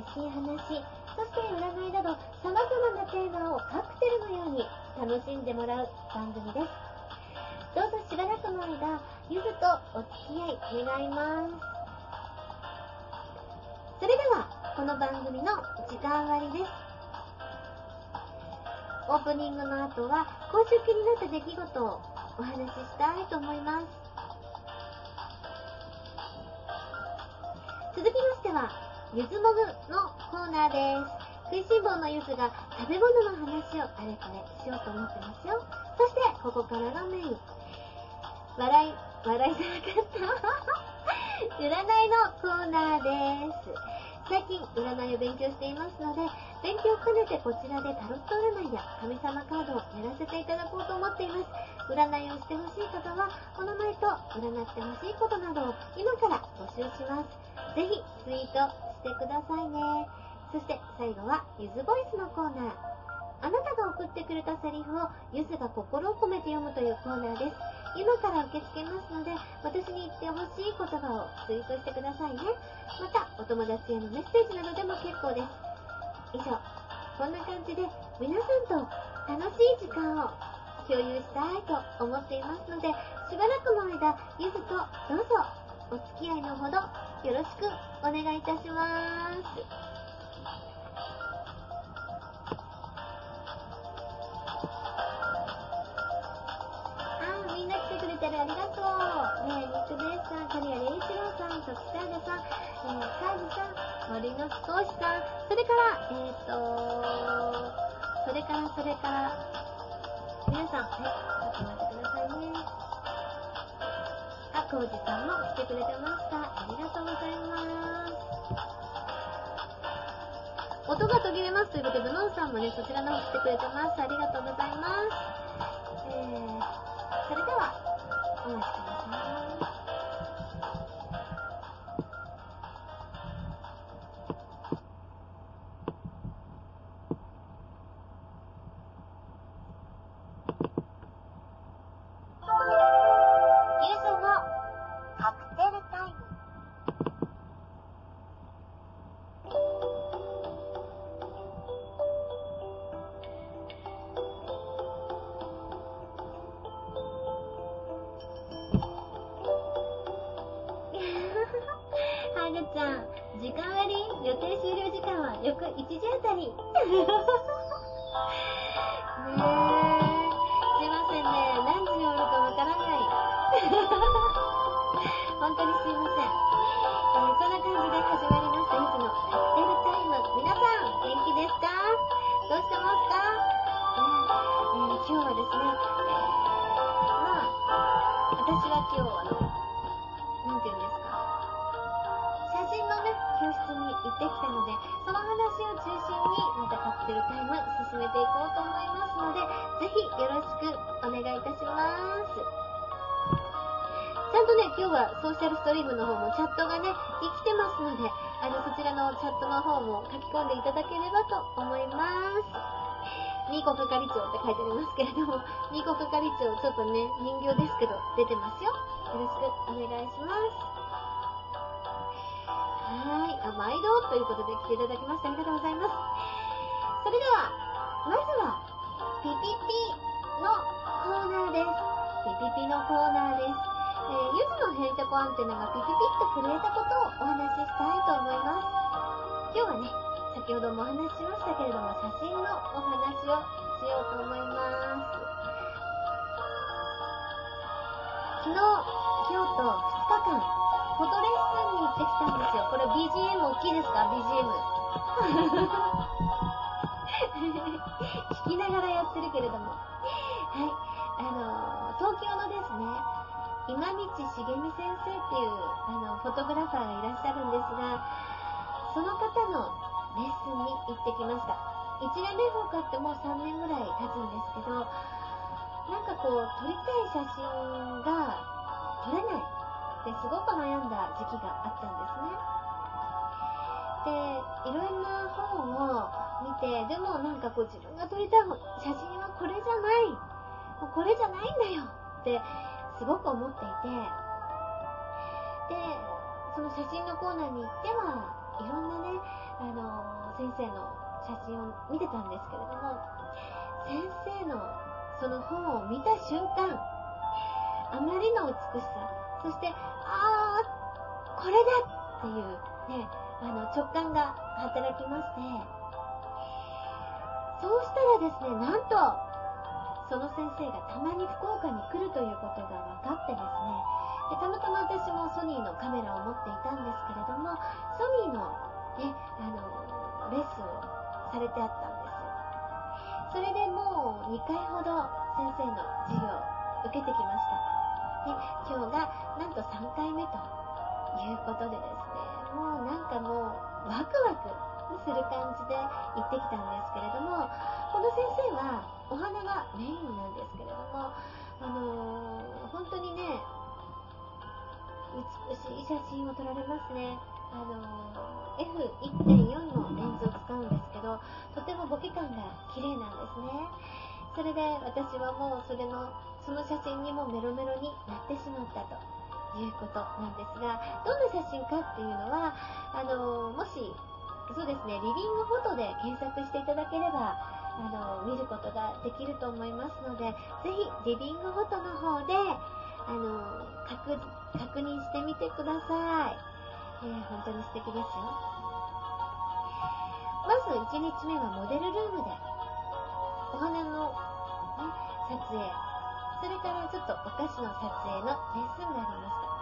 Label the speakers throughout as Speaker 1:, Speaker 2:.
Speaker 1: 美味しい話、そして占いなど様々なテーマをカクテルのように楽しんでもらう番組です。どうぞしばらくの間、ゆずとお付き合い願います。それでは、この番組の時間割です。オープニングの後は、今週気になった出来事をです。食いしん坊のゆずが食べ物の話をあれこれしようと思ってますよ。そして、ここからがメイン。笑い、笑いじゃなかった。占いのコーナーです。最近、占いを勉強していますので、勉強を兼ねてこちらでタロット占いや神様カードをやらせていただこうと思っています。占いをしてほしい方は、お名前と占ってほしいことなどを今から募集します。ぜひ、ツイートしてくださいね。そして、最後は、ゆずボイスのコーナー。あなたが送ってくれたセリフを、ゆずが心を込めて読むというコーナーです。今から受け付けますので、私に言ってほしい言葉をツイートしてくださいね。また、お友達へのメッセージなどでも結構です。以上、こんな感じで皆さんと楽しい時間を共有したいと思っていますので、しばらくの間、ゆずとどうぞお付き合いのほどよろしくお願いいたします。な来てくれてるありがとう。ねえ、ニックネさん、カリアレイチローさん、トキサーさん、えー、カーズさん、森の少しさん、それから、えっ、ー、とそれから、それから、皆さん、はい、ちょっと待ってくださいね。あ、コウジさんも来てくれてました。ありがとうございます。音が途切れますということで、ノンさんもね、そちらの方来てくれてます。ありがとうございます。えー、それでは、お時間は翌1時あたり。ねえ、すいませんね、何時に終わるかわからない。本当にすいません。えーそんな感じで始まりました、いつのカクテルタイム。皆さん、元気ですか？どうしてますか、ねえー今日はですね、えーまあ、私は今日、あの、なんていうんですか、写真のね、教室に行ってきたので、その話を中心に、またカクテルタイム進めていこうと思いますので、ぜひよろしくお願いいたします。ちゃんとね、今日はソーシャルストリームの方もチャットがね、生きてますので、あの、そちらのチャットの方も書き込んでいただければと思います。ニコ係長って書いてありますけれども、ニコ係長、ちょっとね、人形ですけど、出てますよ。よろしくお願いします。はい。あ、毎度ということで来ていただきましてありがとうございます。それでは、まずは、ピピピのコーナーです。ピピピのコーナーです。えー、ゆずのヘイタコアンテナがピピピッと震えたことをお話ししたいと思います。今日はね、先ほどもお話ししましたけれども、写真のお話をしようと思います。昨日、京都2日間、フォトレッスンに行ってきたんですよ。これ BGM 大きいですか ?BGM。弾きながらやってるけれども。はい。あの、東京のですね、今道茂美先生っていう、あの、フォトグラファーがいらっしゃるんですが、その方のレッスンに行ってきました。1年目を買ってもう3年ぐらい経つんですけど、なんかこう、撮りたい写真が撮れないってすごく悩んだ時期があったんですね。で、いろんな本を見て、でもなんかこう自分が撮りたい写真はこれじゃない。もうこれじゃないんだよ。ってすごく思っていて、で、その写真のコーナーに行っては、いろんなね、あの、先生の写真を見てたんですけれども、先生のその本を見た瞬間、あまりの美しさ、そして、あー、これだっていうね、あの直感が働きまして、そうしたらですね、なんと、その先生がたまに福岡に来るということが分かってですね、でたまたま私もソニーのカメラを持っていたんですけれども、ソニーのね、あの、レッスンをされてあったんです。それでもう2回ほど先生の授業を受けてきました。で、今日がなんと3回目ということでですね、もうなんかもうワクワクする感じで行ってきたんですけれども、この先生はお花がメインなんですけれども、あのー、本当にね、美しい写真を撮られますね。あのー、F1.4 のレンズを使うんですけど、とてもボケ感が綺麗なんですね。それで私はもうそれの、その写真にもメロメロになってしまったということなんですが、どんな写真かっていうのは、あの、もしそうですね、リビングフォトで検索していただければ、あの、見ることができると思いますので、ぜひリビングフォトの方で、あの、確、確認してみてください。えー、本当に素敵ですよ。まず1日目はモデルルームで、お花の、ね、撮影、それからちょっとお菓子の撮影のレッスンがありました。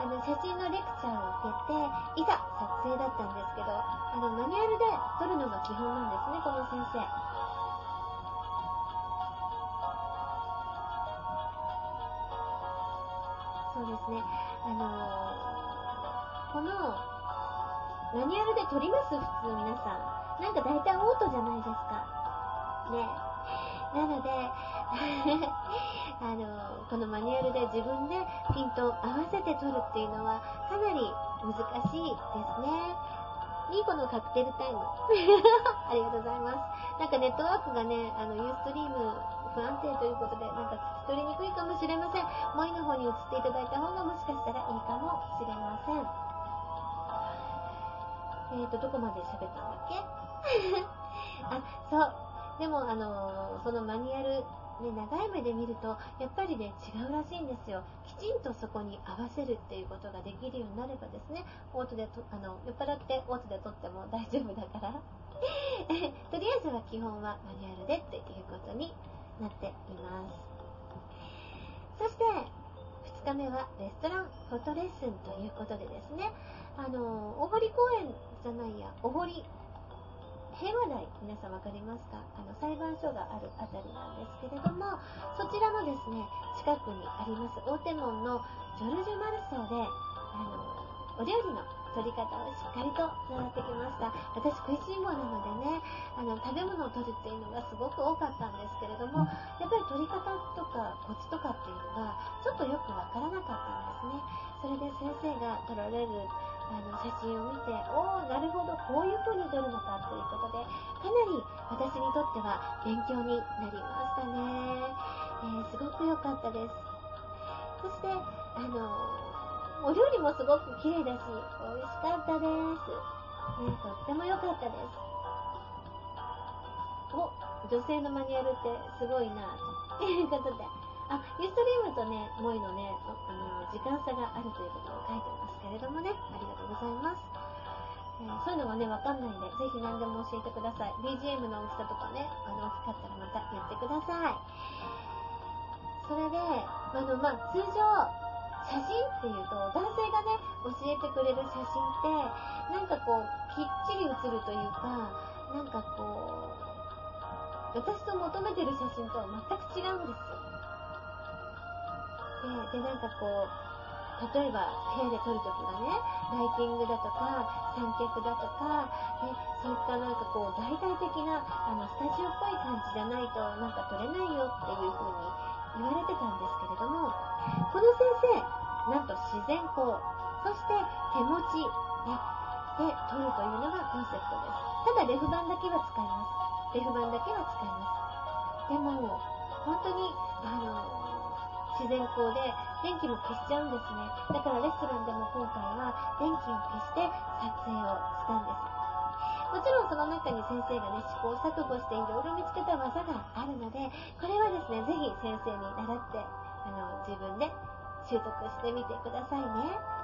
Speaker 1: あの、写真のレクチャーを受けて、いざ撮影だったんですけど、あの、マニュアルで撮るのが基本なんですね、この先生。そうですね。あのー、この、マニュアルで撮ります普通皆さん。なんか大体オートじゃないですか。ね。なので、あの、このマニュアルで自分でピントを合わせて撮るっていうのはかなり難しいですね。いい子のカクテルタイム。ありがとうございます。なんかネットワークがね、あの、ユーストリーム不安定ということで、なんか聞き取りにくいかもしれません。モイの方に移っていただいた方がもしかしたらいいかもしれません。えーと、どこまで喋ったんだっけ？あ、そう。でも、あのー、そのマニュアル、ね、長い目で見ると、やっぱりね、違うらしいんですよ。きちんとそこに合わせるっていうことができるようになればですね、オートでと、あの、酔っ払ってオートで撮っても大丈夫だから。とりあえずは基本はマニュアルでっていうことになっています。そして、2日目はレストランフォトレッスンということでですね、あの、大堀公園じゃないや、お堀平和台、皆さん分かりますか？あの、裁判所があるあたりなんですけれども、そちらのですね、近くにあります大手門のジョルジュ・マルソーで、あの、お料理の取り方をしっかりと習ってきました。私食いしん坊なのでね、あの、食べ物を取るっていうのがすごく多かったんですけれども、やっぱり取り方とかコツとかっていうのが、ちょっとよくわからなかったんですね。それで先生が取られるあの写真を見て、おー、なるほど、こういう風に撮るのかということで、かなり私にとっては勉強になりましたね。えー、すごく良かったです。そして、あのお料理もすごく綺麗だし、美味しかったです。ね、とっても良かったです。お、女性のマニュアルってすごいな、ということで、あ、ユーストリームとね、モイのね、あの、時間差があるということを書いてますけれどもね、ありがとうございます。えー、そういうのがね、わかんないんで、ぜひ何でも教えてください。BGM の大きさとかね、あの、大きかったらまた言ってください。それで、あの、まあ、通常、写真っていうと、男性がね、教えてくれる写真って、なんかこう、きっちり写るというか、なんかこう、私と求めてる写真とは全く違うんですよ。で、で、なんかこう、例えば部屋で撮るときはね、ライティングだとか、三脚だとか、ね、そういったなんかこう、大々的な、あの、スタジオっぽい感じじゃないとなんか撮れないよっていう風に言われてたんですけれども、この先生、なんと自然光、そして手持ち、ね、で撮るというのがコンセプトです。ただレフ板だけは使います。レフ板だけは使います。でも、本当に、あの、自然光で電気も消しちゃうんですね。だからレストランでも今回は電気を消して撮影をしたんです。もちろんその中に先生がね、試行錯誤していろいろ見つけた技があるので、これはですね、ぜひ先生に習って、あの、自分で習得してみてくださいね。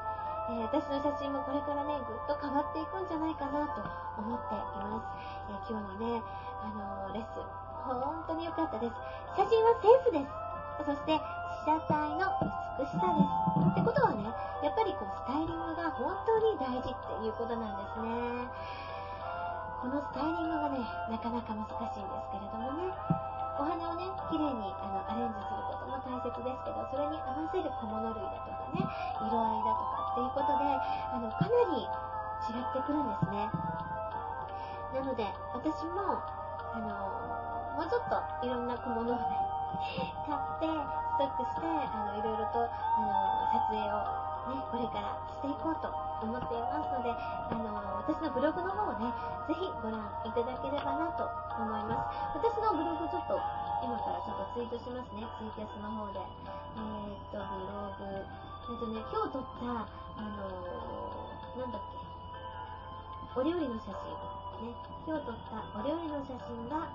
Speaker 1: えー、私の写真もこれからね、ぐっと変わっていくんじゃないかなと思っています。えー、今日のね、あの、レッスン、本当に良かったです。写真はセンスです。そして、被写体の美しさです。ってことはね、やっぱりこう、スタイリングが本当に大事っていうことなんですね。このスタイリングがね、なかなか難しいんですけれどもね、お花をね、綺麗にあのアレンジすることも大切ですけど、それに合わせる小物類だとかね、色合いだとかっていうことで、あの、かなり違ってくるんですね。なので、私も、あの、もうちょっといろんな小物をね、買って、ストックして、あの、いろいろと、あの、撮影をね、これからしていこうと思っていますので、あの、私のブログの方をね、ぜひご覧いただければなと思います。私のブログちょっと、今からちょっとツイートしますね、ツイキャスの方で。えー、っと、ブログ、えっとね、今日撮った、あのなんだっけ、お料理の写真。ね、今日撮ったお料理の写真が、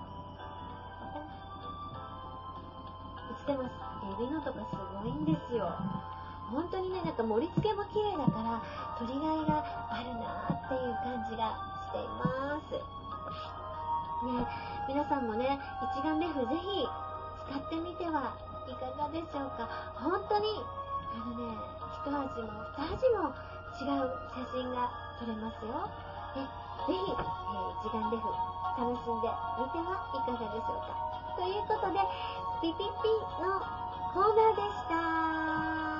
Speaker 1: 映ってます。エビのとかすごいんですよ。本当にね、なんか盛り付けも綺麗だから、撮りがいがあるなっていう感じがしています。ね、皆さんもね、一眼レフぜひ使ってみてはいかがでしょうか。本当に、あのね、一味も二味も違う写真が撮れますよ。ね、ぜひ、えー、一眼レフ楽しんでみてはいかがでしょうか。ということで、ピピピのコーナーでした。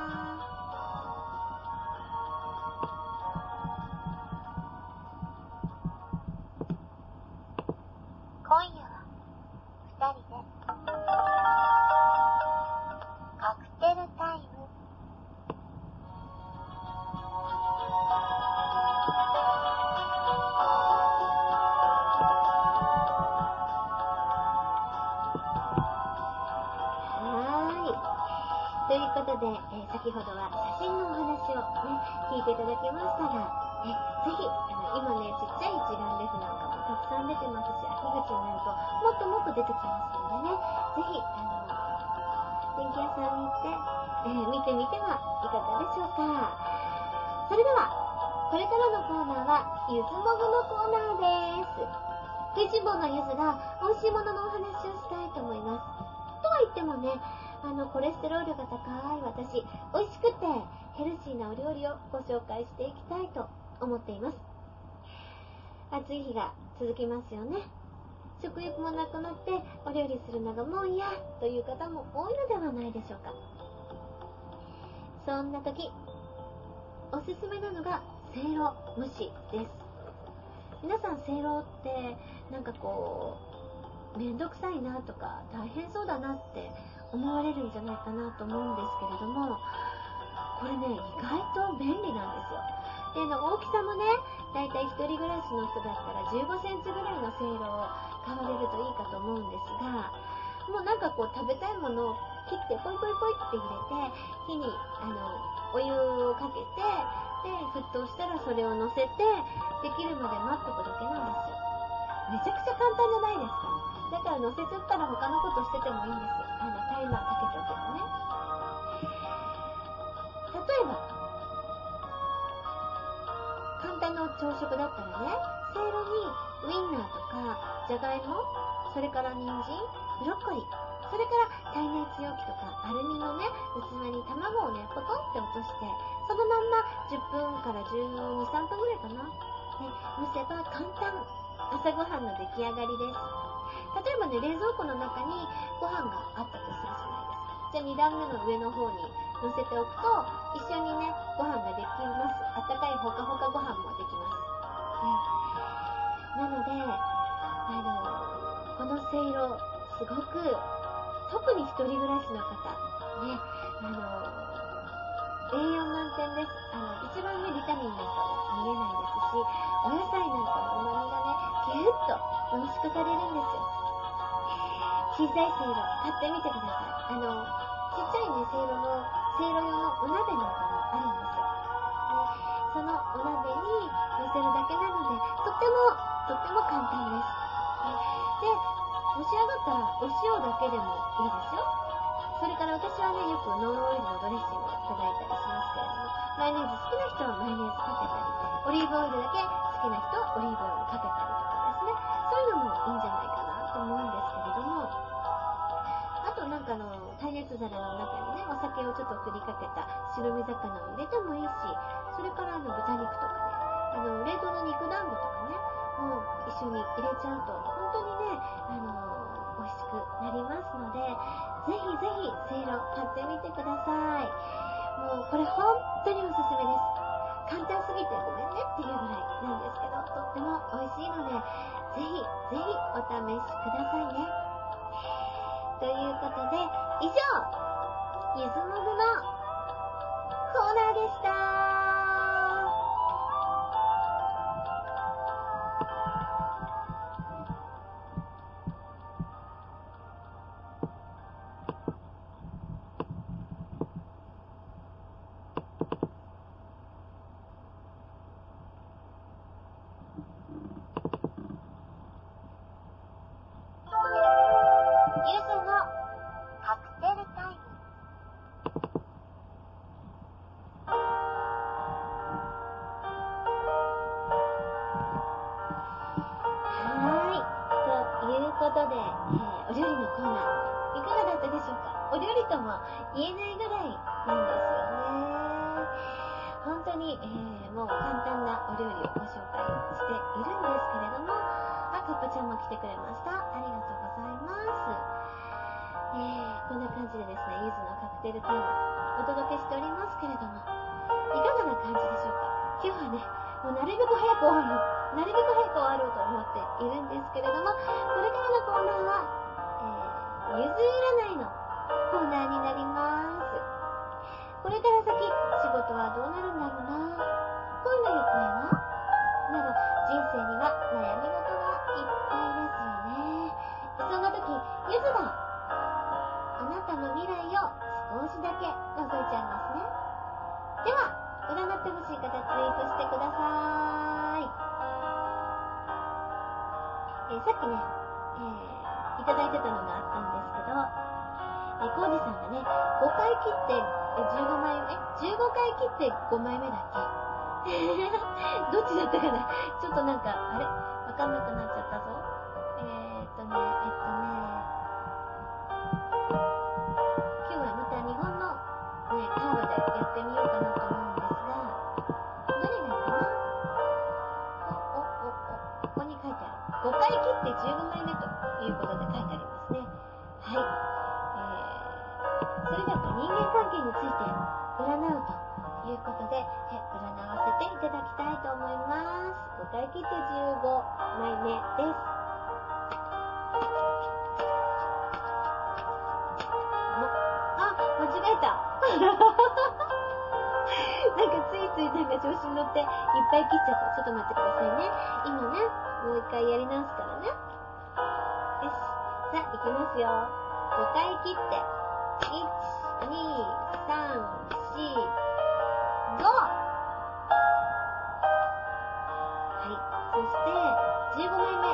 Speaker 1: 方も多いのではないでしょうか。そんな時、おすすめなのがせいろ蒸しです。皆さんせいろってなんかこう、めんどくさいなとか大変そうだなって思われるんじゃないかなと思うんですけれども、これね、意外と便利なんですよ。で、の大きさもね、だいたい1人暮らしの人だったら15センチぐらいのせいろを買われるといいかと思うんですが、もうなんかこう食べたいものを切ってポイポイポイって入れて、火に、あの、お湯をかけて、で、沸騰したらそれを乗せて、できるまで待っとくだけなんですよ。めちゃくちゃ簡単じゃないですか。だから乗せちゃったら他のことしててもいいんですよ。あの、タイマーかけておけばね。例えば、簡単な朝食だったらね、せいろにウインナーとか、じゃがいも、それから人参、ブロッコリー、それから耐熱容器とかアルミのね、器に卵をね、ポトンって落として、そのまんま10分から12、3分ぐらいかな。ね、蒸せば簡単、朝ごはんの出来上がりです。例えばね、冷蔵庫の中にご飯があったとするじゃないですか。じゃあ2段目の上の方に乗せておくと、一緒にね、ご飯ができます。あったかいほかほかご飯もできます。ね、なので、あの、このせいろ、すごく、特に一人暮らしの方、ね、あの、栄養満点です。あの、一番ね、ビタミンなんかも見えないですし、お野菜なんかの旨味がね、ぎゅっと濃縮されるんですよ。小さいせいろ買ってみてください。あの、ちっちゃいね、せいろの、せいろ用のお鍋なんかもあるんですよ。そのお鍋に乗せるだけなので、とっても、とっても簡単です。で、蒸し上がったらお塩だけでもいいですよ。それから私はね、よくノンオイルのドレッシングをいただいたりしますけれども、マヨネーズ好きな人はマヨネーズかけたり、オリーブオイルだけ好きな人はオリーブオイルかけたりとかですね、そういうのもいいんじゃないかなと思うんですけれども、あとなんかの耐熱皿の中にね、お酒をちょっと振りかけた白身魚を入れてもいいし、それからあの豚肉とかね、あの冷凍の肉団子とかね、もう一緒に入れちゃうと、本当に、なりますので、ぜひぜひ、せいろ買ってみてください。もう、これ本当におすすめです。簡単すぎてごめんねっていうぐらいなんですけど、とっても美味しいので、ぜひ、ぜひお試しくださいね。ということで、以上、ゆずもぐのコーナーでした。5枚目だっけ？どっちだったかな？ちょっとなんか、あれ？わかんなくなっちゃったぞ。えー、っとね、えっとね、今日はまた日本の、ね、カードでやってみようかなと思うんですが、どれがかな？お、お、お、お、
Speaker 2: こ
Speaker 1: こに書いてある。5回切って15枚目ということで書いてありますね。はい。えー、そ
Speaker 2: れじゃあ人間関係
Speaker 1: について占うということで、占わせていただきたいと思います。答え切
Speaker 2: って
Speaker 1: 15枚目です。あ、間違えた。なんかつ
Speaker 2: い
Speaker 1: ついなんか調子に乗っていっぱい切っちゃった。ちょっと待ってくださいね。今ね、も
Speaker 2: う
Speaker 1: 一回やり直すからね。よし。さあ、いきますよ。5回切って。1、2、3、4、はい、そして、15枚目。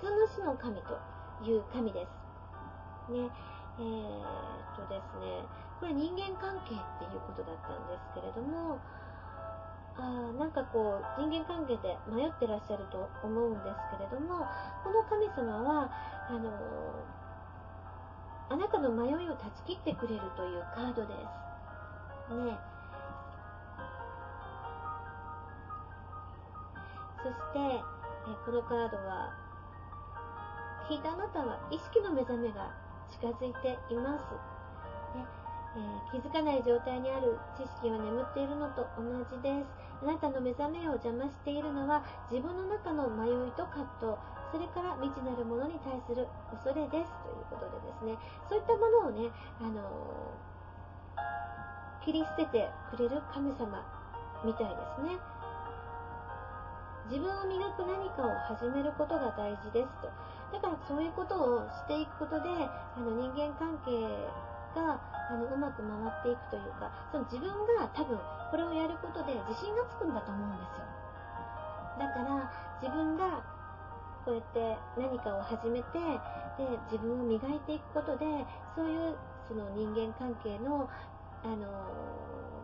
Speaker 1: 魂の神という神ですね。えっとですね。
Speaker 2: これ、人間関係っていうことだったんですけれども、
Speaker 1: あなんかこう人間関係で迷ってらっしゃると思うんですけれどもこの神様はあのあなたの迷いを断ち切ってくれるというカードですねそしてえこのカードは引いたあなたは意識の目覚めが近づいています、ねえー、気づかない状態にある知識は眠っているのと同じです。あなたの目覚めを邪魔しているのは自分の中の迷いと葛藤、それから未知なるものに対する恐れです。ということでですね、そういったものをね、あのー、切り捨ててくれる神様みたいですね。自分を磨く何かを始めることが大事ですと。だからそういうことをしていくことで、あの人間関係があのうまく回っていくというかその自分が多分これをやることで自信がつくんだと思うんですよ。だから自分がこうやって何かを始めてで自分を磨いていくことでそういうその人間関係のあの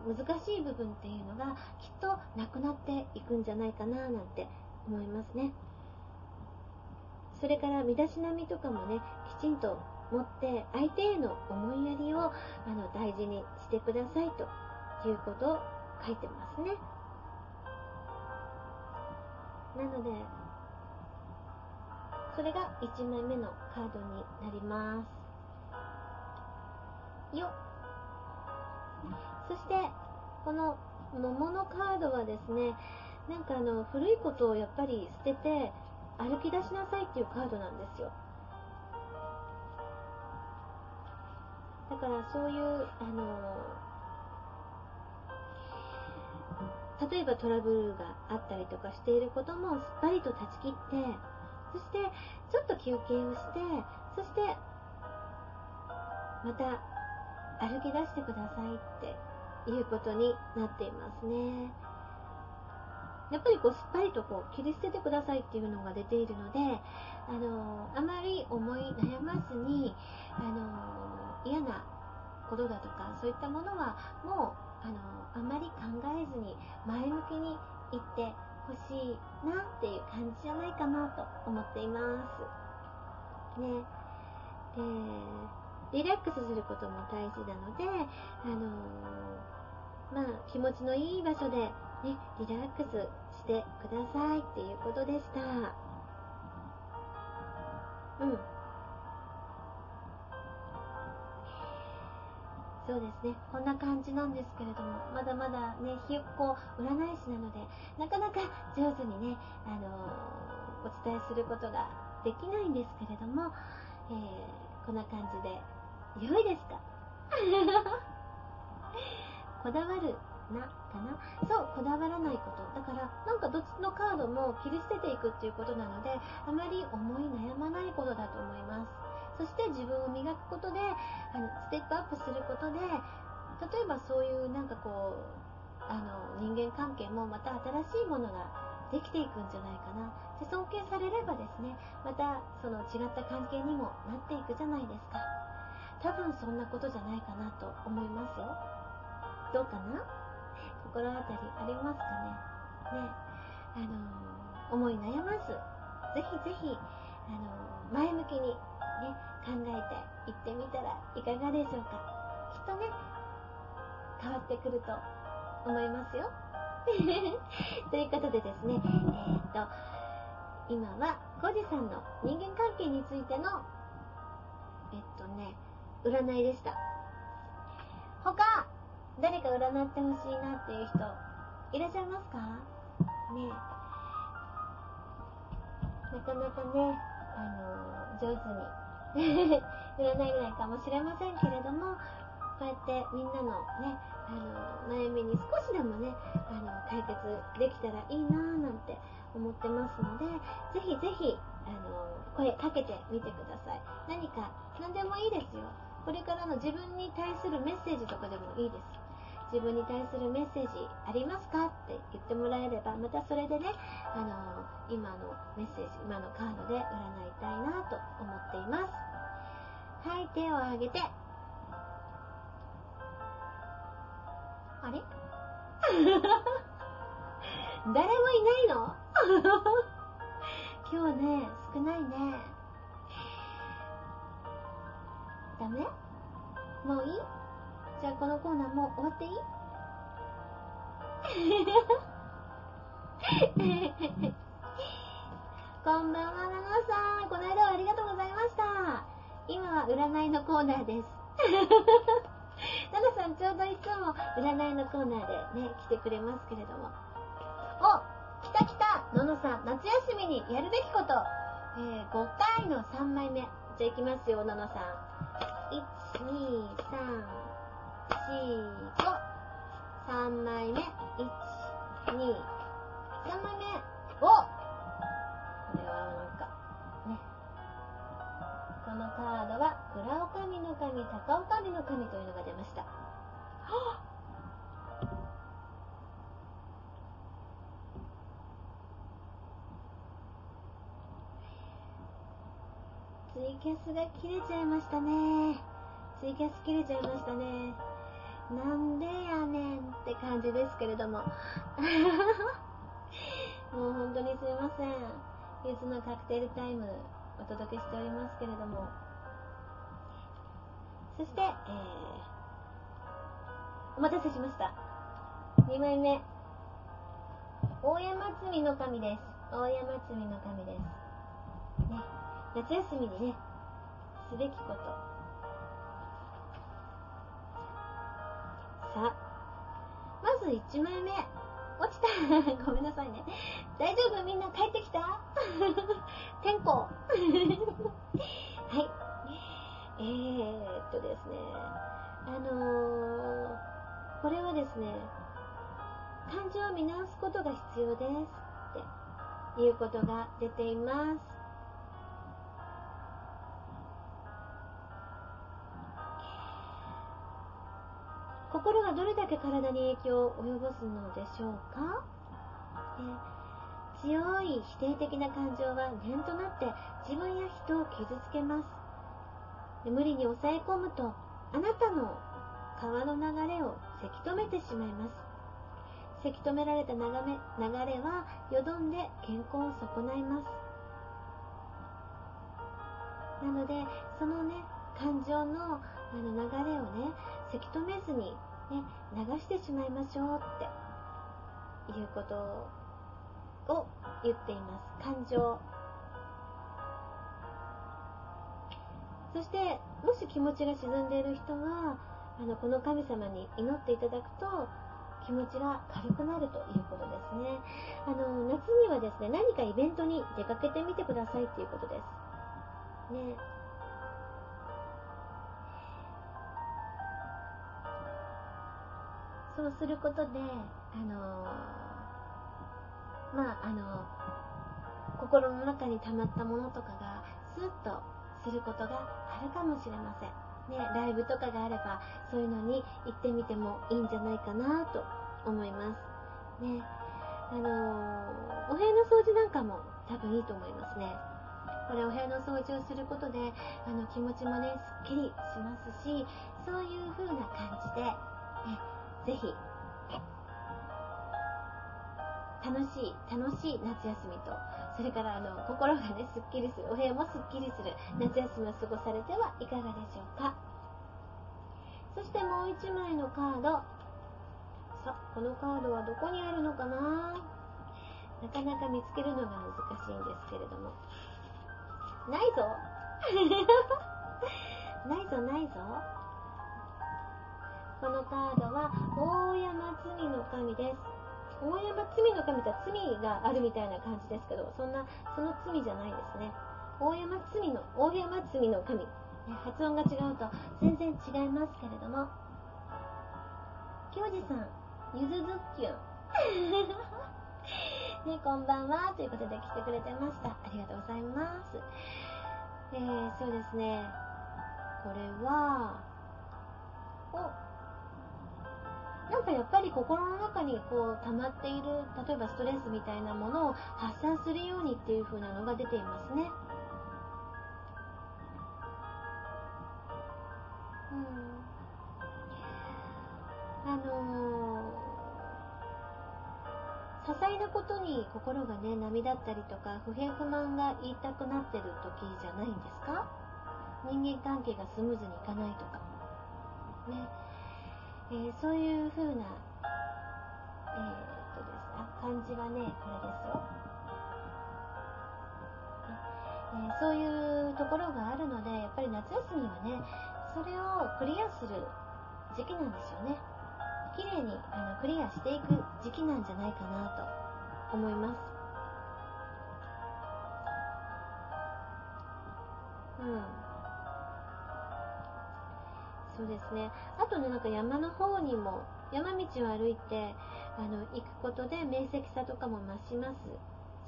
Speaker 1: 難しい部分っていうのがきっとなくなっていくんじゃないかななんて思いますね。それから身だしなみとかもねきちんと持って相手への思いやりをあの大事にしてくださいということを書いてますね。なので、それが1枚目のカードになります。よそして、この桃のカードはですね、なんかあの、古いことをやっぱり捨てて、歩き出しなさいっていうカードなんですよ。だからそういう、あの例えばトラブルがあったりとかしていることもすっぱりと断ち切ってそしてちょっと休憩をしてそしてまた歩き出してくださいっていうことになっていますねやっぱりこうすっぱりとこう切り捨ててくださいっていうのが出ているのであのあまり思い悩まずにあの嫌なことだとかそういったものはもうあのあまり考えずに前向きにいってほしいなっていう感じじゃないかなと思っています。ね。で、リラックスすることも大事なので、あのー、まあ、気持ちのいい場所で、ね、リラックスしてくださいっていうことでした。うん。そうですね。こんな感じなんですけれども、まだまだね、ひよっこ占い師なので、なかなか上手にね、あのー、お伝えすることができないんですけれども、えー、こんな感じで、良いですか？こだわるな、かな？そう、こだわらないこと。だから、なんかどっちのカードも切り捨てていくっていうことなので、あまり思い悩まないことだと思います。そして自分を磨くことであのステップアップすることで例えばそういうなんかこうあの人間関係もまた新しいものができていくんじゃないかな。で尊敬されればですねまたその違った関係にもなっていくじゃないですか。多分そんなことじゃないかなと思いますよ。どうかな？心当たりありますかね？ねあの思い悩ますぜひぜひあの前向きにね、考えていってみたらいかがでしょうか？きっとね、変わってくると思いますよ。ということでですね、えー、っと、今は、コジさんの人間関係についての、えっとね、占いでした。他、誰か占ってほしいなっていう人、いらっしゃいますか？ねなかなかね、あの、上手に 占えないかもしれませんけれども、こうやってみんなのね、あの、悩みに少しでもね、あの、解決できたらいいなぁなんて思ってますので、ぜひぜひ、あの、声かけてみてください。何か、何でもいいですよ。これからの自分に対するメッセージとかでもいいです。自分に対するメッセージありますか？って言ってもらえれば、またそれでね、あの今のメッセージ、今のカードで占いたいなと思っています。はい、手を挙げて。あれ？誰もいないの？今日ね、少ないね。ダメ？もういい？じゃあこのコーナーもう終わっていい？こんばんは、ナナさん。この間はありがとうございました。今は占いのコーナーです。ナナさん、ちょうどいつも占いのコーナーでね、来てくれますけれども。お来た来たののさん、夏休みにやるべきこと。えー、5回の3枚目。じゃあ行きますよ、ののさん。1、2、3、4、5。3枚目。1、2、3枚目。おこれはなんか、ね。このカードは、蔵おかみの神、高おかみの神というのが出ました。はっツイキャスが切れちゃいましたね。ツイキャス切れちゃいましたね。なんでやねんって感じですけれども。もう本当にすいません。ゆずのカクテルタイムお届けしておりますけれども。そして、えー、お待たせしました。2枚目。大山積の神です。大山積の神です。ね。夏休みにね、すべきこと。さ、まず1枚目。落ちた。ごめんなさいね。大丈夫？みんな帰ってきた？天候。はい。えー、っとですね。あのー、これはですね、漢字を見直すことが必要ですっていうことが出ています。心がどれだけ体に影響を及ぼすのでしょうか、強い否定的な感情は念となって自分や人を傷つけます。無理に抑え込むとあなたの川の流れをせき止めてしまいます。せき止められた流れはよどんで健康を損ないます。なのでそのね感情のあの流れをねせき止めずにね、流してしまいましょうっていうことを言っています。感情。そして、もし気持ちが沈んでいる人は、あの、この神様に祈っていただくと、気持ちが軽くなるということですね。あの、夏にはですね、何かイベントに出かけてみてくださいっていうことです。ね。そうすることで、あのー、まあ、あの、心の中に溜まったものとかが、スッとすることがあるかもしれません。ね、ライブとかがあれば、そういうのに行ってみてもいいんじゃないかなと思います。ね、あのー、お部屋の掃除なんかも多分いいと思いますね。これお部屋の掃除をすることで、あの気持ちもね、すっきりしますし、そういう風な感じで、ね、ぜひ、楽しい、楽しい夏休みと、それからあの、心がね、すっきりする、お部屋もすっきりする夏休みを過ごされてはいかがでしょうか。そしてもう一枚のカード。さ、このカードはどこにあるのかな？なかなか見つけるのが難しいんですけれども。ないぞないぞないぞ。このカードは大山罪の神です。大山罪の神とは罪があるみたいな感じですけど、そんな、その罪じゃないですね。大山罪の、大山罪の神。発音が違うと全然違いますけれども。京二さん、ゆずずっきゅん。ね、こんばんは。ということで来てくれてました。ありがとうございます。えー、そうですね。これは、お、なんかやっぱり心の中にこう溜まっている例えばストレスみたいなものを発散するようにっていう風なのが出ていますね。うん。あのー、些細なことに心がね波だったりとか不平不満が言いたくなってる時じゃないんですか？人間関係がスムーズにいかないとかね、えー、そういう風なえー、っとですあ感じはねこれですよ、えー、そういうところがあるのでやっぱり夏休みはねそれをクリアする時期なんですよね。綺麗にあのクリアしていく時期なんじゃないかなと思います。うん。そうですね。あとねなんか山の方にも山道を歩いてあの行くことで面積差とかも増します。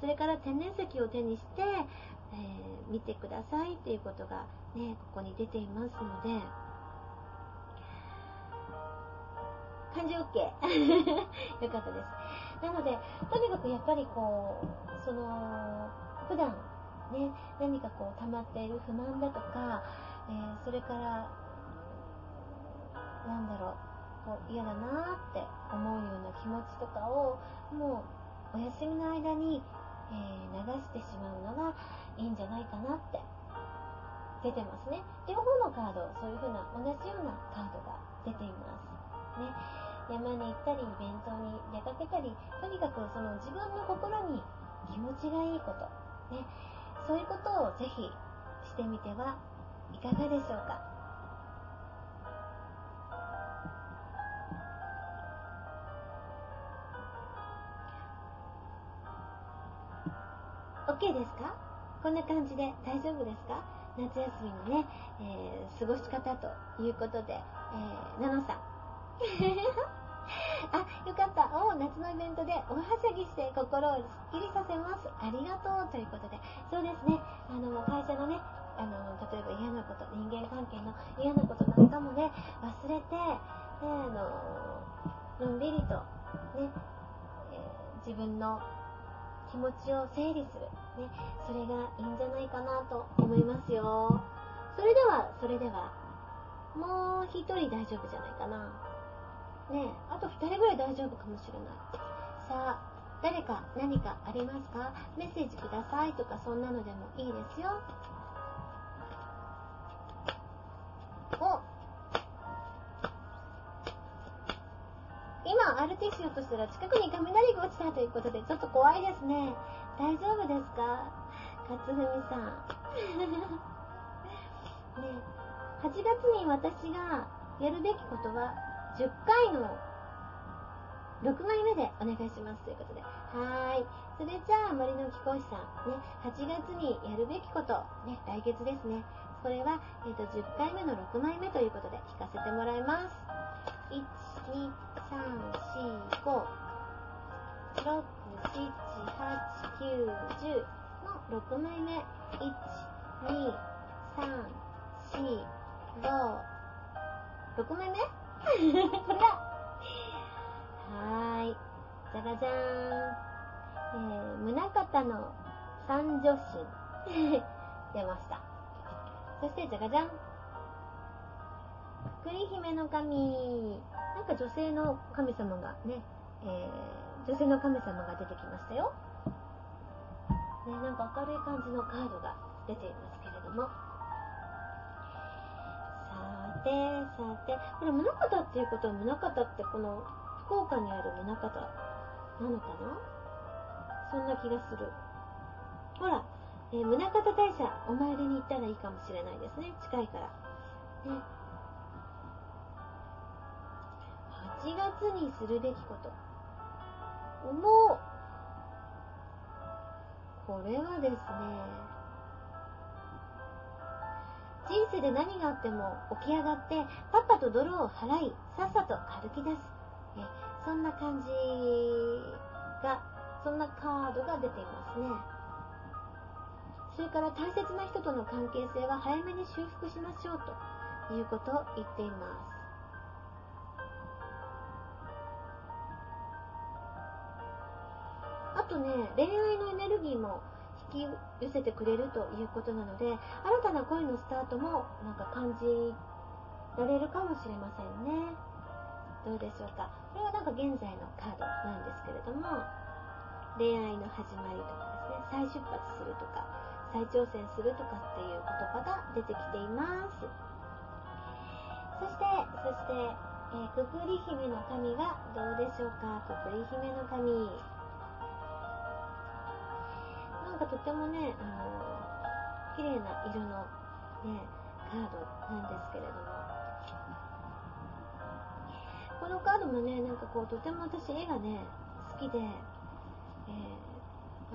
Speaker 1: それから天然石を手にして、えー、見てくださいっていうことがねここに出ていますので。感じ OK よかったです。なのでとにかくやっぱりこうその普段ね何かこう溜まっている不満だとか、えー、それからなんだろうこう嫌だなって思うような気持ちとかをもうお休みの間に、えー、流してしまうのがいいんじゃないかなって出てますね。両方のカードそういう風な同じようなカードが出ていますね。山に行ったりイベントに出かけたりとにかくその自分の心に気持ちがいいことね。そういうことをぜひしてみてはいかがでしょうか。OK ですか？こんな感じで大丈夫ですか？夏休みのね、えー、過ごし方ということで、えー、ナノさん。あ、よかった。お夏のイベントでおはしゃぎして心をすっきりさせます。ありがとう。ということで、そうですね。あの、会社のね、あの、例えば嫌なこと、人間関係の嫌なことなんかもね、忘れて、ね、あの、のんびりと、ね、えー、自分の気持ちを整理する。ね、それがいいんじゃないかなと思いますよ。それでは、それでは、もう一人大丈夫じゃないかな。ねあと二人ぐらい大丈夫かもしれない。さあ、誰か何かありますか？メッセージくださいとかそんなのでもいいですよ。お今、歩きしようとしたら近くに雷が落ちたということで、ちょっと怖いですね。大丈夫ですか？勝文さん。ね8月に私がやるべきことは、10回の6枚目でお願いしますということで。はーい。それじゃあ、森の貴公子さん、ね、8月にやるべきこと、ね、来月ですね。これは、え、ー、と、10回目の6枚目ということで聞かせてもらいます。1、2、3、4、5、6、7、8、9、10の6枚目。1、2、3、4、5、6枚目これだはーい。じゃがじゃーん。えー、宗方の三女神 出ました。そして、じゃがじゃん。くり姫の神。なんか女性の神様がね、えー、女性の神様が出てきましたよ。ね、なんか明るい感じのカードが出ていますけれども。さて、さて、これ、宗方っていうことは、宗方ってこの、福岡にある宗方なのかな？そんな気がする。ほら、えー、宗方大社、お参りに行ったらいいかもしれないですね。近いから。ね。8月にするべきこと。もう、これはですね、人生で何があっても起き上がって、パッパと泥を払い、さっさと歩き出す。えそんな感じが、そんなカードが出ていますね。それから大切な人との関係性は早めに修復しましょうということを言っています。とね、恋愛のエネルギーも引き寄せてくれるということなので、新たな恋のスタートもなんか感じられるかもしれませんね。どうでしょうか。これはなんか現在のカードなんですけれども、恋愛の始まりとかですね、再出発するとか、再挑戦するとかっていう言葉が出てきています。そして、そして、えー、くくり姫の神がどうでしょうかくくり姫の神。なんかとてもね、あの、綺麗な色のね、カードなんですけれども。このカードもね、なんかこう、とても私絵がね、好きで、えー、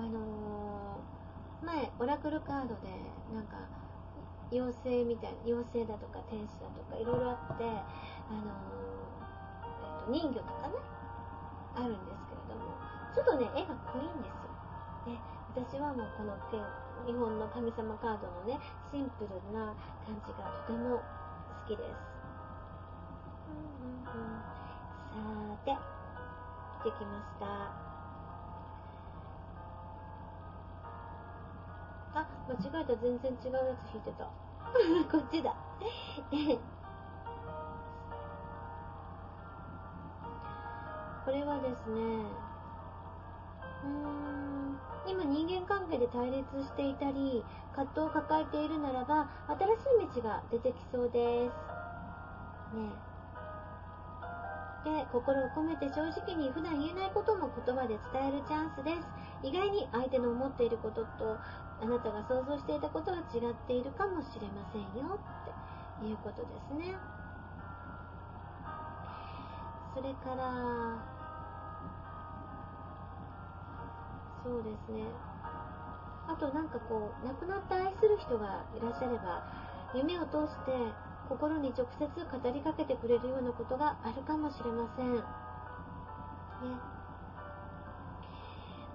Speaker 1: あのー、前、オラクルカードで、なんか、妖精みたいな、妖精だとか天使だとかいろいろあって、あのー、えっ、と、人魚とかね、あるんですけれども、ちょっとね、絵が濃いんです。私はもうこの日本の神様カードのね、シンプルな感じがとても好きです。うんうんうん、さーて、できました。あ、間違えた。全然違うやつ引いてた。こっちだ。これはですね、うーん、今人間関係で対立していたり、葛藤を抱えているならば、新しい道が出てきそうです。ねで、心を込めて正直に普段言えないことも言葉で伝えるチャンスです。意外に相手の思っていることとあなたが想像していたことは違っているかもしれませんよっていうことですね。それから、そうですね。あとなんかこう、亡くなった愛する人がいらっしゃれば、夢を通して心に直接語りかけてくれるようなことがあるかもしれません。ね。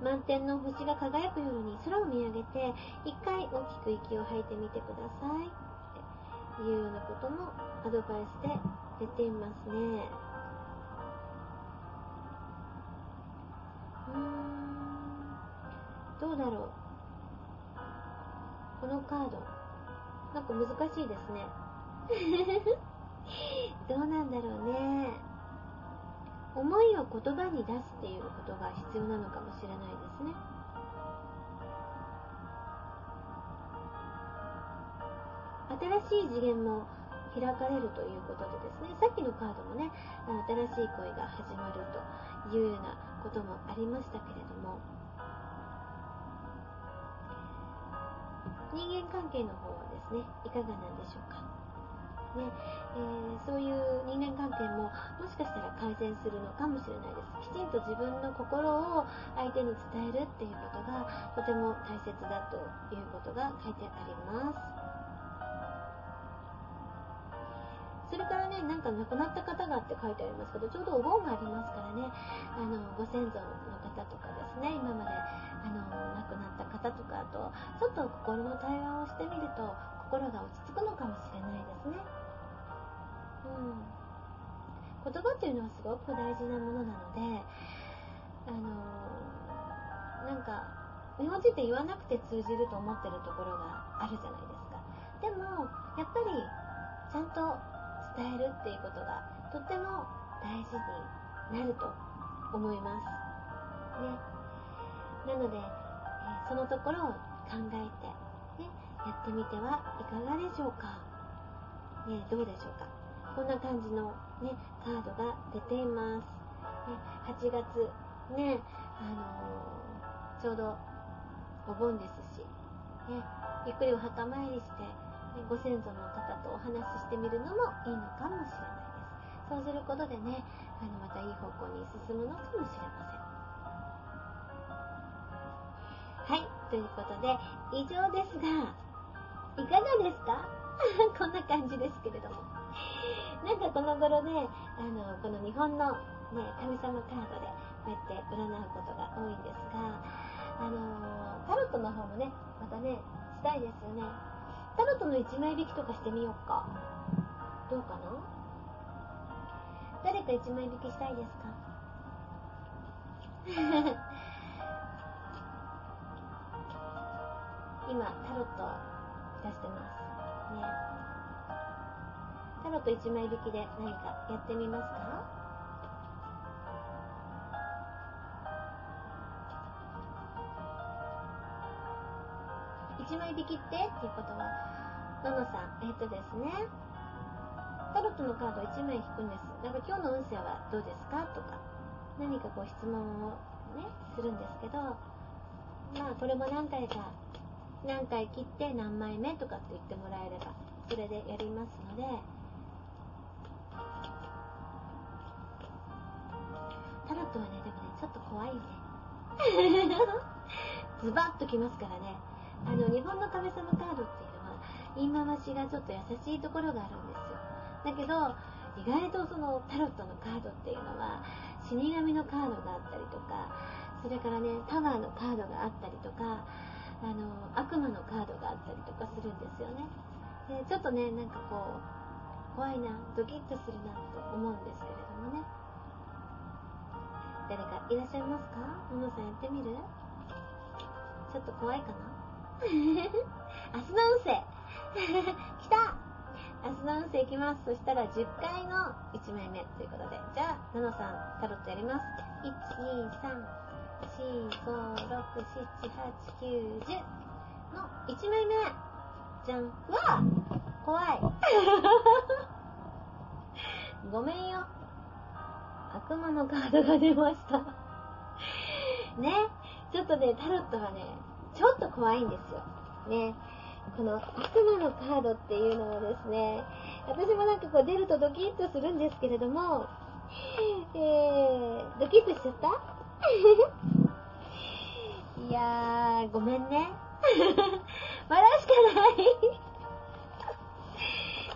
Speaker 1: 満天の星が輝くように空を見上げて、一回大きく息を吐いてみてください。っていうようなこともアドバイスで出ていますね。だろう。このカード、なんか難しいですね。どうなんだろうね。思いを言葉に出すっていうことが必要なのかもしれないですね。新しい次元も開かれるということでですね、さっきのカードもね、新しい恋が始まるというようなこともありましたけれども、人間関係の方はですね、いかがなんでしょうか？ね、えー、そういう人間関係ももしかしたら改善するのかもしれないです。きちんと自分の心を相手に伝えるっていうことがとても大切だということが書いてあります。それからね、なんか亡くなった方がって書いてありますけど、ちょうどお盆がありますからね、あの、ご先祖の方とかですね、今まで、あの、亡くなった方とかと、ちょっと心の対話をしてみると、心が落ち着くのかもしれないですね。うん。言葉っていうのはすごく大事なものなので、あのー、なんか、日本人って言わなくて通じると思ってるところがあるじゃないですか。でも、やっぱり、ちゃんと伝えるっていうことが、とっても大事になると思います。ね。なので、そのところを考えて、ね、やってみてはいかがでしょうか。ね、どうでしょうか。こんな感じのね、カードが出ています。ね、8月、ね、あのー、ちょうどお盆ですし、ね、ゆっくりお墓参りして、ね、ご先祖の方とお話ししてみるのもいいのかもしれないです。そうすることでね、あの、またいい方向に進むのかもしれません。ということで、以上ですが、いかがですか？こんな感じですけれども。なんかこの頃ね、あの、この日本のね、神様カードでこうやって占うことが多いんですが、あのタロットの方もね、またね、したいですよね。タロットの1枚引きとかしてみようか。どうかな？誰か1枚引きしたいですか？今タロット出してます。ね。タロット1枚引きで何かやってみますか？1枚引きってっていうことはののさんえっ、とですね。タロットのカード1枚引くんです。だから今日の運勢はどうですか？とか。何かこう質問をねするんですけど。まあこれも何回か何回切って何枚目とかって言ってもらえれば、それでやりますので、タロットはね、でもね、ちょっと怖いね。ズバッときますからね。あの、日本の神様カードっていうのは、言い回しがちょっと優しいところがあるんですよ。だけど、意外とそのタロットのカードっていうのは、死神のカードがあったりとか、それからね、タワーのカードがあったりとか、あの、悪魔のカードがあったりとかするんですよね。で、ちょっとね、なんかこう、怖いな、ドキッとするなと思うんですけれどもね。誰かいらっしゃいますか？ものさんやってみる？ちょっと怖いかな？明日の運勢来た明日の運勢いきます。そしたら10回の1枚目ということで。じゃあ、ナノさん、タロットやります。1、2、3、4、5、6、7、8、9、10の1枚目。じゃん。うわ怖い。ごめんよ。悪魔のカードが出ました。ね。ちょっとね、タロットはね、ちょっと怖いんですよ。ね。この悪魔のカードっていうのはですね、私もなんかこう出るとドキッとするんですけれども、えー、ドキッとしちゃった？いやー、ごめんね。笑うしかない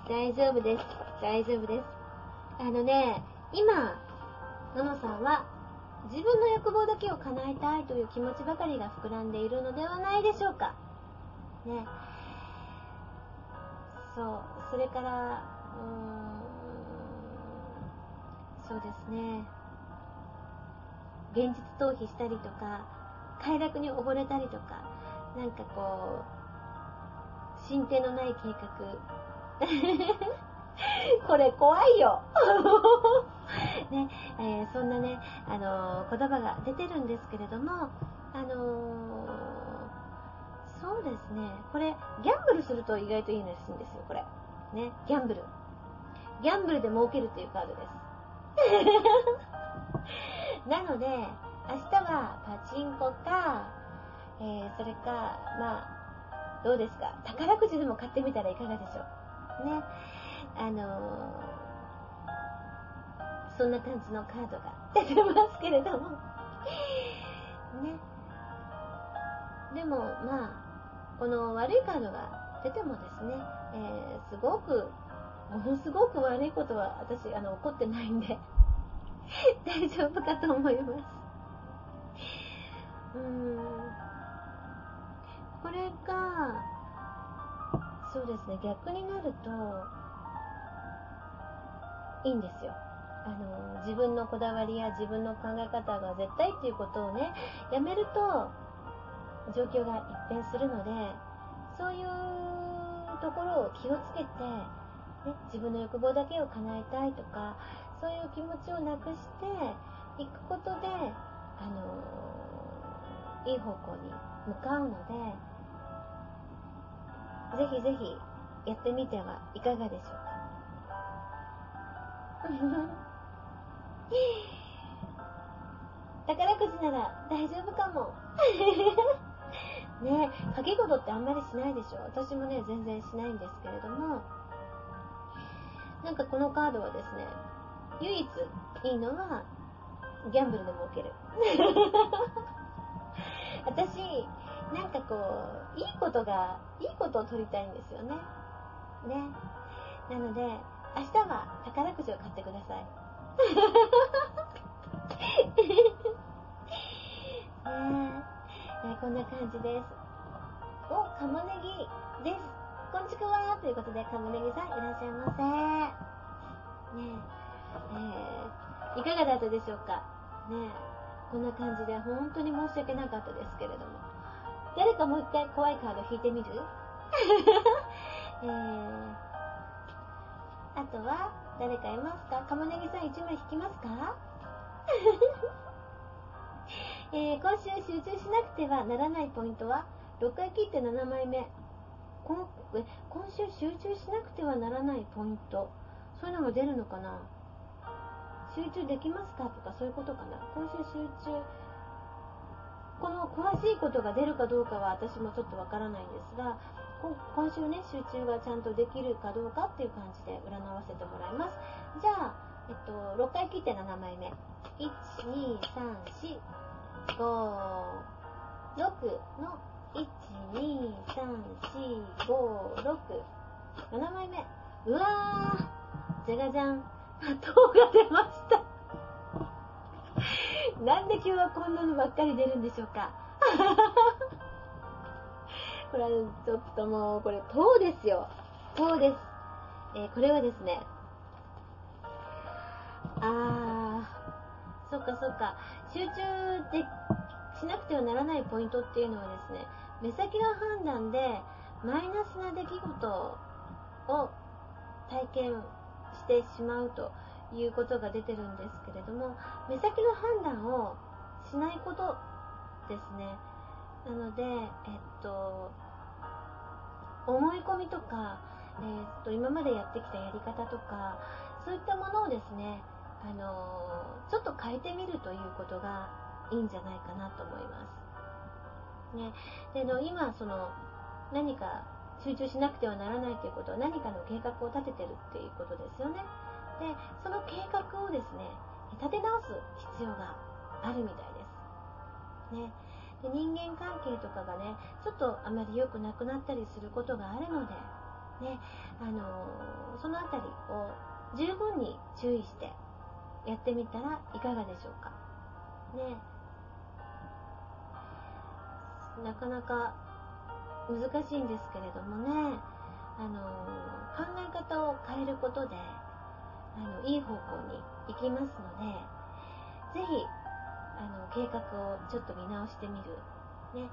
Speaker 1: 大丈夫です。大丈夫です。あのね、今、ののさんは自分の欲望だけを叶えたいという気持ちばかりが膨らんでいるのではないでしょうか。ね。そう。それから、うーん、そうですね。現実逃避したりとか、快楽に溺れたりとか、なんかこう、進展のない計画。これ怖いよ ね、えー、そんなね、あのー、言葉が出てるんですけれども、あのー、そうですね、これ、ギャンブルすると意外といいらしいんですよ、これ。ね、ギャンブル。ギャンブルで儲けるというカードです。なので、明日はパチンコか、えー、それか、まあ、どうですか、宝くじでも買ってみたらいかがでしょう？ね。あのーそんな感じのカードが出てますけれどもね。でも、まあ、この悪いカードが出てもですね、えー、すごく、ものすごく悪いことは私、あの、起こってないんで大丈夫かと思います。うん。これが、そうですね、逆になると、いいんですよ。あの自分のこだわりや自分の考え方が絶対っていうことをねやめると状況が一変するのでそういうところを気をつけて、ね、自分の欲望だけを叶えたいとかそういう気持ちをなくしていくことであのいい方向に向かうのでぜひぜひやってみてはいかがでしょうか宝くじなら大丈夫かも。ね掛け事ってあんまりしないでしょ。私もね、全然しないんですけれども、なんかこのカードはですね、唯一いいのは、ギャンブルで儲ける。私、なんかこう、いいことが、いいことを取りたいんですよね。ね。なので、明日は宝くじを買ってください。ねこんな感じです。お、鴨ねぎです。こんちくわということで、鴨ねぎさんいらっしゃいませ。ねえ、え、いかがだったでしょうか？ねこんな感じで本当に申し訳なかったですけれども。誰かもう一回怖いカード引いてみる？えー、あとは、誰かいますか？鴨ねぎさん1枚引きますか？えー、今週集中しなくてはならないポイントは？6回切って7枚目。今今週集中しなくてはならないポイント。そういうのも出るのかな？集中できますかとかそういうことかな。今週集中。この詳しいことが出るかどうかは私もちょっとわからないんですが今週ね集中がちゃんとできるかどうかっていう感じで占わせてもらいます。じゃあ、えっと、6回切って7枚目12345 6の1234567枚目。うわーじゃがじゃん。塔が出ましたなんで今日はこんなのばっかり出るんでしょうか これはちょっともう、これ、塔ですよ。塔です。えー、これはですね、あー、そっかそっか、集中でしなくてはならないポイントっていうのはですね、目先の判断でマイナスな出来事を体験してしまうということが出てるんですけれども、目先の判断をしないことですね。なので、えっと、思い込みとか、えっと、今までやってきたやり方とか、そういったものをですね、あのちょっと変えてみるということがいいんじゃないかなと思います。ね。で、の今、その、何か集中しなくてはならないということは何かの計画を立ててるっていうことですよね。で、その計画をですね、立て直す必要があるみたいです。ね。で人間関係とかがね、ちょっとあまり良くなくなったりすることがあるので、ね、あのー、そのあたりを十分に注意してやってみたらいかがでしょうか。ね。なかなか難しいんですけれどもね、あの、考え方を変えることで、あのいい方向に行きますので、ぜひ、あの計画をちょっと見直してみる。ね。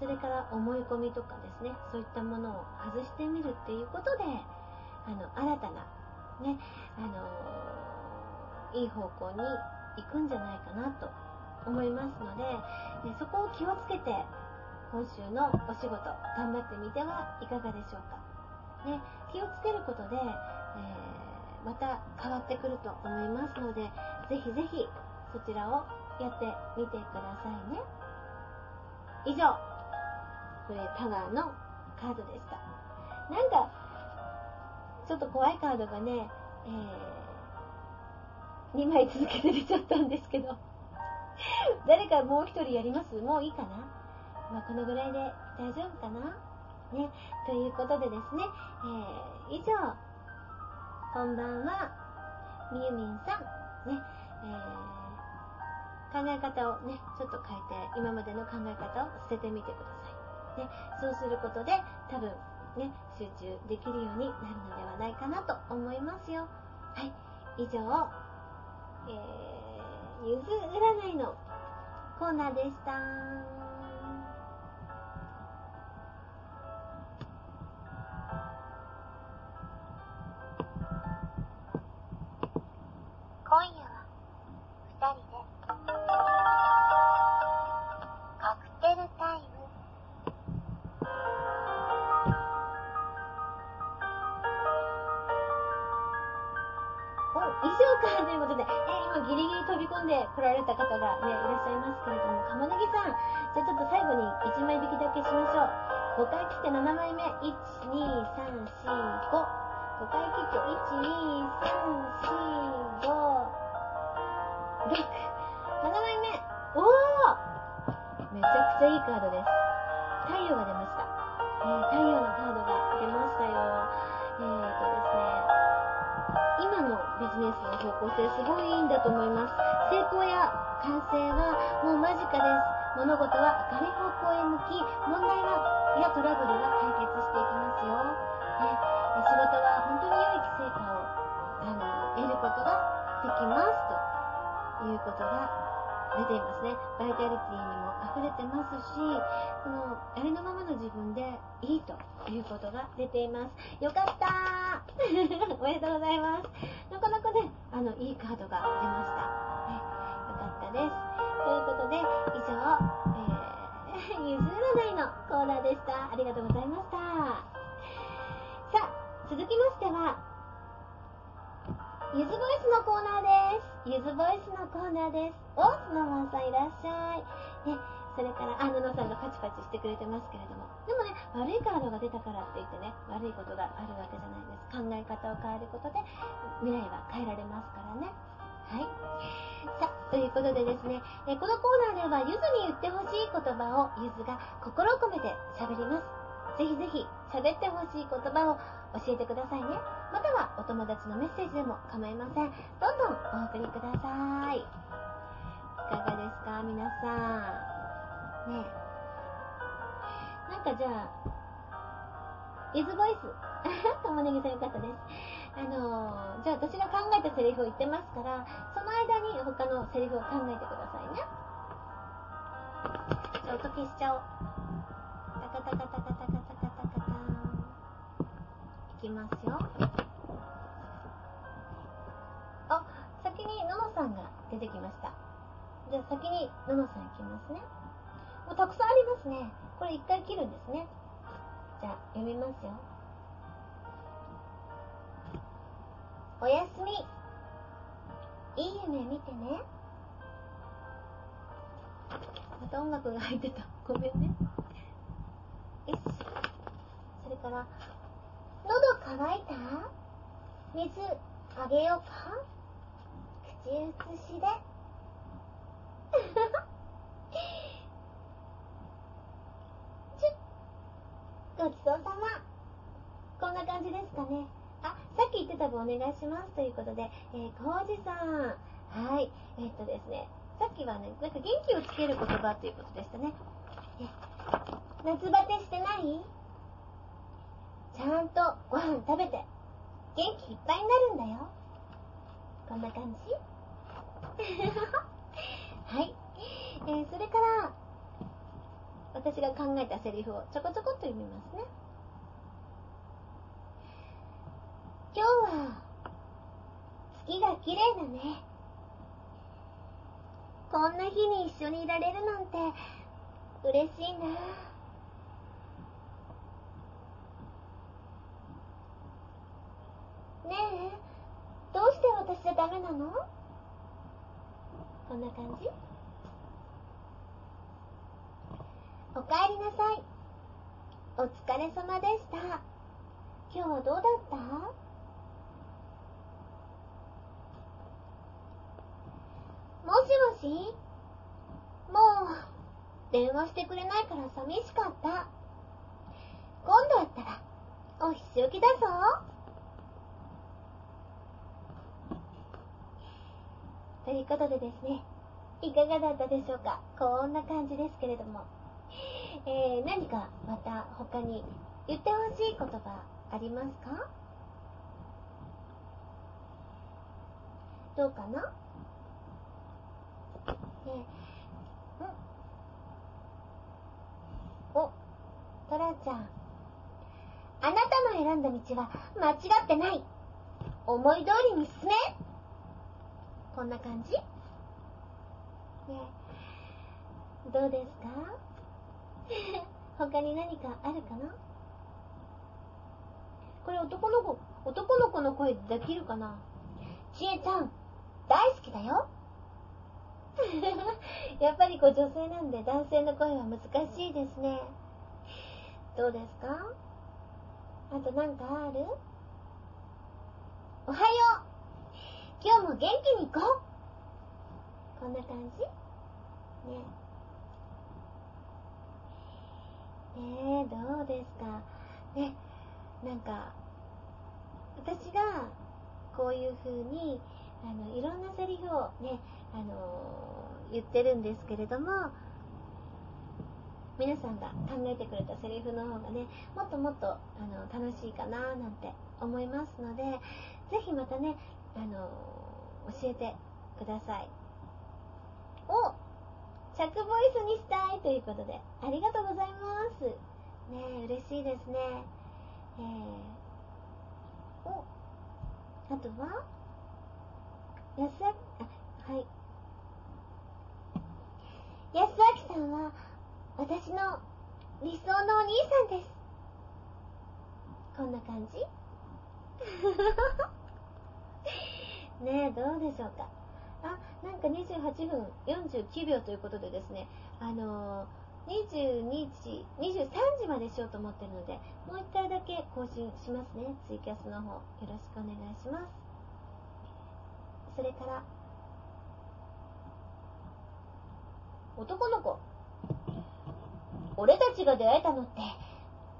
Speaker 1: それから思い込みとかですね、そういったものを外してみるっていうことで、あの、新たな、ね、あのいい方向に行くんじゃないかなと思いますので、ね、そこを気をつけて、今週のお仕事、頑張ってみてはいかがでしょうか？ね、気をつけることで、えーまた変わってくると思いますので、ぜひぜひそちらをやってみてくださいね。以上、これタワーのカードでした。なんか、ちょっと怖いカードがね、えー、2枚続けて出ちゃったんですけど、誰かもう一人やります？もういいかな？まあ、このぐらいで大丈夫かな？ね、ということでですね、えー、以上、こんばんは。みゆみんさん。ね、えー、考え方をね、ちょっと変えて、今までの考え方を捨ててみてください。ね、そうすることで、多分、ね、集中できるようになるのではないかなと思いますよ。はい、以上、えー、ゆず占いのコーナーでした。のコーナーでした。ありがとうございました。さあ、続きましては、ゆずボイスのコーナーです。ゆずボイスのコーナーです。お、スノーマンさんいらっしゃい。ね、それから、あ、ののさんがパチパチしてくれてますけれども。でもね、悪いカードが出たからって言ってね、悪いことがあるわけじゃないです。考え方を変えることで、未来は変えられますからね。はい。さ、ということでですね、えこのコーナーでは、ゆずに言ってほしい言葉を、ゆずが心を込めて喋ります。ぜひぜひ、喋ってほしい言葉を教えてくださいね。または、お友達のメッセージでも構いません。どんどんお送りください。いかがですか、皆さん。ねなんかじゃあ、ゆずボイス。玉ねぎさんよかったです。あのー、じゃあ私が考えたセリフを言ってますから、その間に他のセリフを考えてくださいね。じゃあ音消しちゃおう。タカタカタカタカタカタカタンいきますよ。あ、先にののさんが出てきました。じゃあ先にののさんいきますね。もうたくさんありますね。これ一回切るんですね。じゃあ、読みますよ。おやすみ。いい夢見てね。また音楽が入ってた。ごめんね。よし。それから、喉乾いた？水あげようか？口移しで。ごちそうさま。こんな感じですかね。あ、さっき言ってた分お願いしますということで、えー、コウジさん。はい。え、っとですね、さっきはね、なんか元気をつける言葉ということでしたね。夏バテしてない？ちゃんとご飯食べて、元気いっぱいになるんだよ。こんな感じ？はい。えー、それから、私が考えたセリフをちょこちょこっと読みますね。今日は月が綺麗だね。こんな日に一緒にいられるなんて嬉しいな。ねえ、どうして私じゃダメなの？こんな感じ？おかえりなさい。お疲れ様でした。今日はどうだった？もしもし？もう、電話してくれないから寂しかった。今度会ったら、おひしおきだぞ。ということでですね、いかがだったでしょうか？こんな感じですけれども。えー、何かまた他に言ってほしい言葉ありますかどうかなえー、ん。お、トラちゃん。あなたの選んだ道は間違ってない。思い通りに進め。こんな感じ。ね。どうですか？他に何かあるかな？これ男の子、男の子の声できるかな？ちえちゃん、大好きだよ。やっぱりこう女性なんで男性の声は難しいですね。どうですか？あとなんかある？おはよう。今日も元気に行こう。こんな感じ？ね。えー、どうですか？ね、なんか、私がこういう風に、あの、いろんなセリフをね、あの、言ってるんですけれども、皆さんが考えてくれたセリフの方がね、もっともっと、あの、楽しいかななんて思いますので、ぜひまたね、あの、教えてください。お着ボイスにしたいということで、ありがとうございます。ね、嬉しいですね。えー、お、あとは、やすあ、はい。安明さんは、私の理想のお兄さんです。こんな感じ？ねえ、どうでしょうか？あ、なんか28分49秒ということでですね、あのー、22時、23時までしようと思ってるので、もう一回だけ更新しますね。ツイキャスの方、よろしくお願いします。それから、男の子。俺たちが出会えたのって、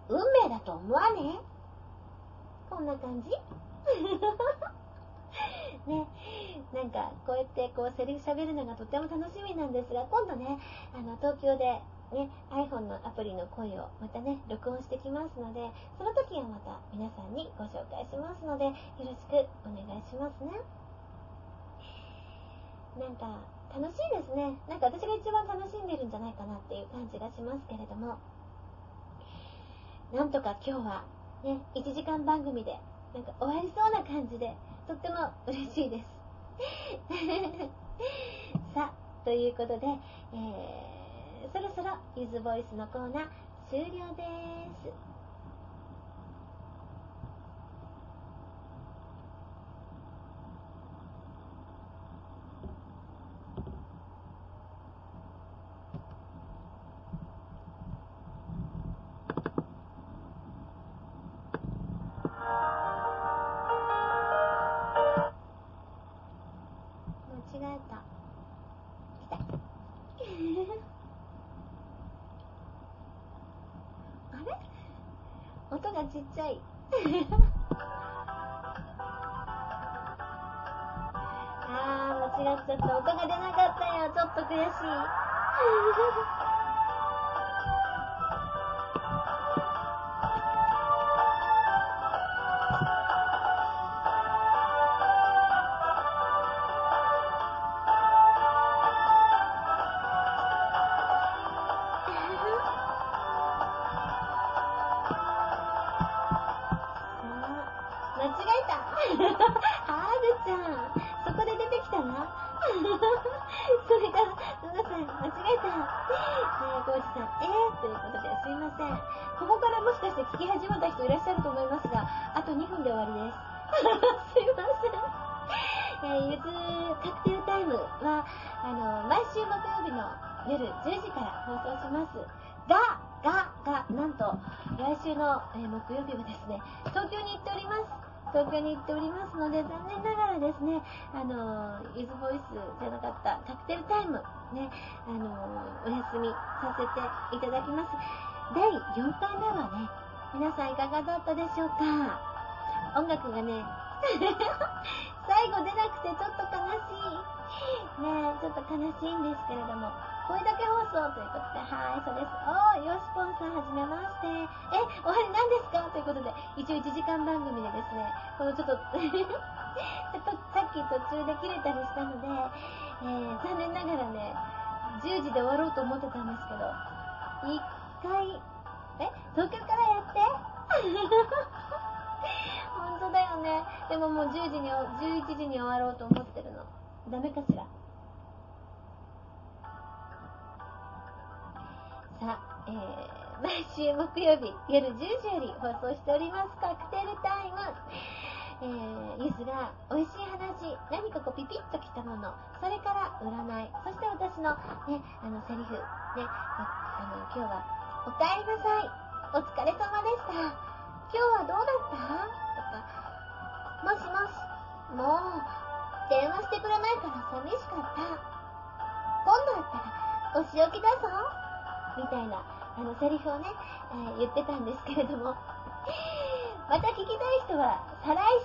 Speaker 1: 運命だと思わねこんな感じ？ね、なんかこうやってこうセリフ喋るのがとっても楽しみなんですが、今度ね、あの東京でね、iPhone のアプリの声をまたね、録音してきますので、その時はまた皆さんにご紹介しますので、よろしくお願いしますね。なんか楽しいですね。なんか私が一番楽しんでるんじゃないかなっていう感じがしますけれども、なんとか今日はね、1時間番組でなんか終わりそうな感じで、とっても嬉しいです。さあ、ということで、えー、そろそろゆずボイスのコーナー終了です。して聞き始めた人いらっしゃると思いますが、あと2分で終わりです。すいません。えー、ゆずカクテルタイムは、あの、毎週木曜日の夜10時から放送します。が、が、が、なんと、来週の、えー、木曜日はですね、東京に行っております。東京に行っておりますので、残念ながらですね、あの、ゆずボイスじゃなかったカクテルタイム、ね、あの、お休みさせていただきます。第4回目はね、皆さんいかがだったでしょうか？音楽がね、最後出なくてちょっと悲しい。ねちょっと悲しいんですけれども、声だけ放送ということで、はい、そうです。おー、よしぽんさん、はじめまして。え、おはり何ですか？ということで、一応1時間番組でですね、このちょっと さっき途中で切れたりしたので、えー、残念ながらね、10時で終わろうと思ってたんですけど、一回、え、東京からやって？本当だよね。でももう10時に、11時に終わろうと思ってるの。ダメかしら？さあ、えー、毎週木曜日夜10時より放送しておりますカクテルタイム。えー、ゆずが美味しい話、何かこうピピッときたもの、それから占い、そして私のね、あのセリフ、ね、あの、今日は、お帰りなさい、お疲れ様でした、今日はどうだった？とか、もしもし、もう、電話してくれないから寂しかった。今度会ったら、お仕置きだぞ。みたいな、あの、セリフをね、えー、言ってたんですけれども、また聞きたい人は、再来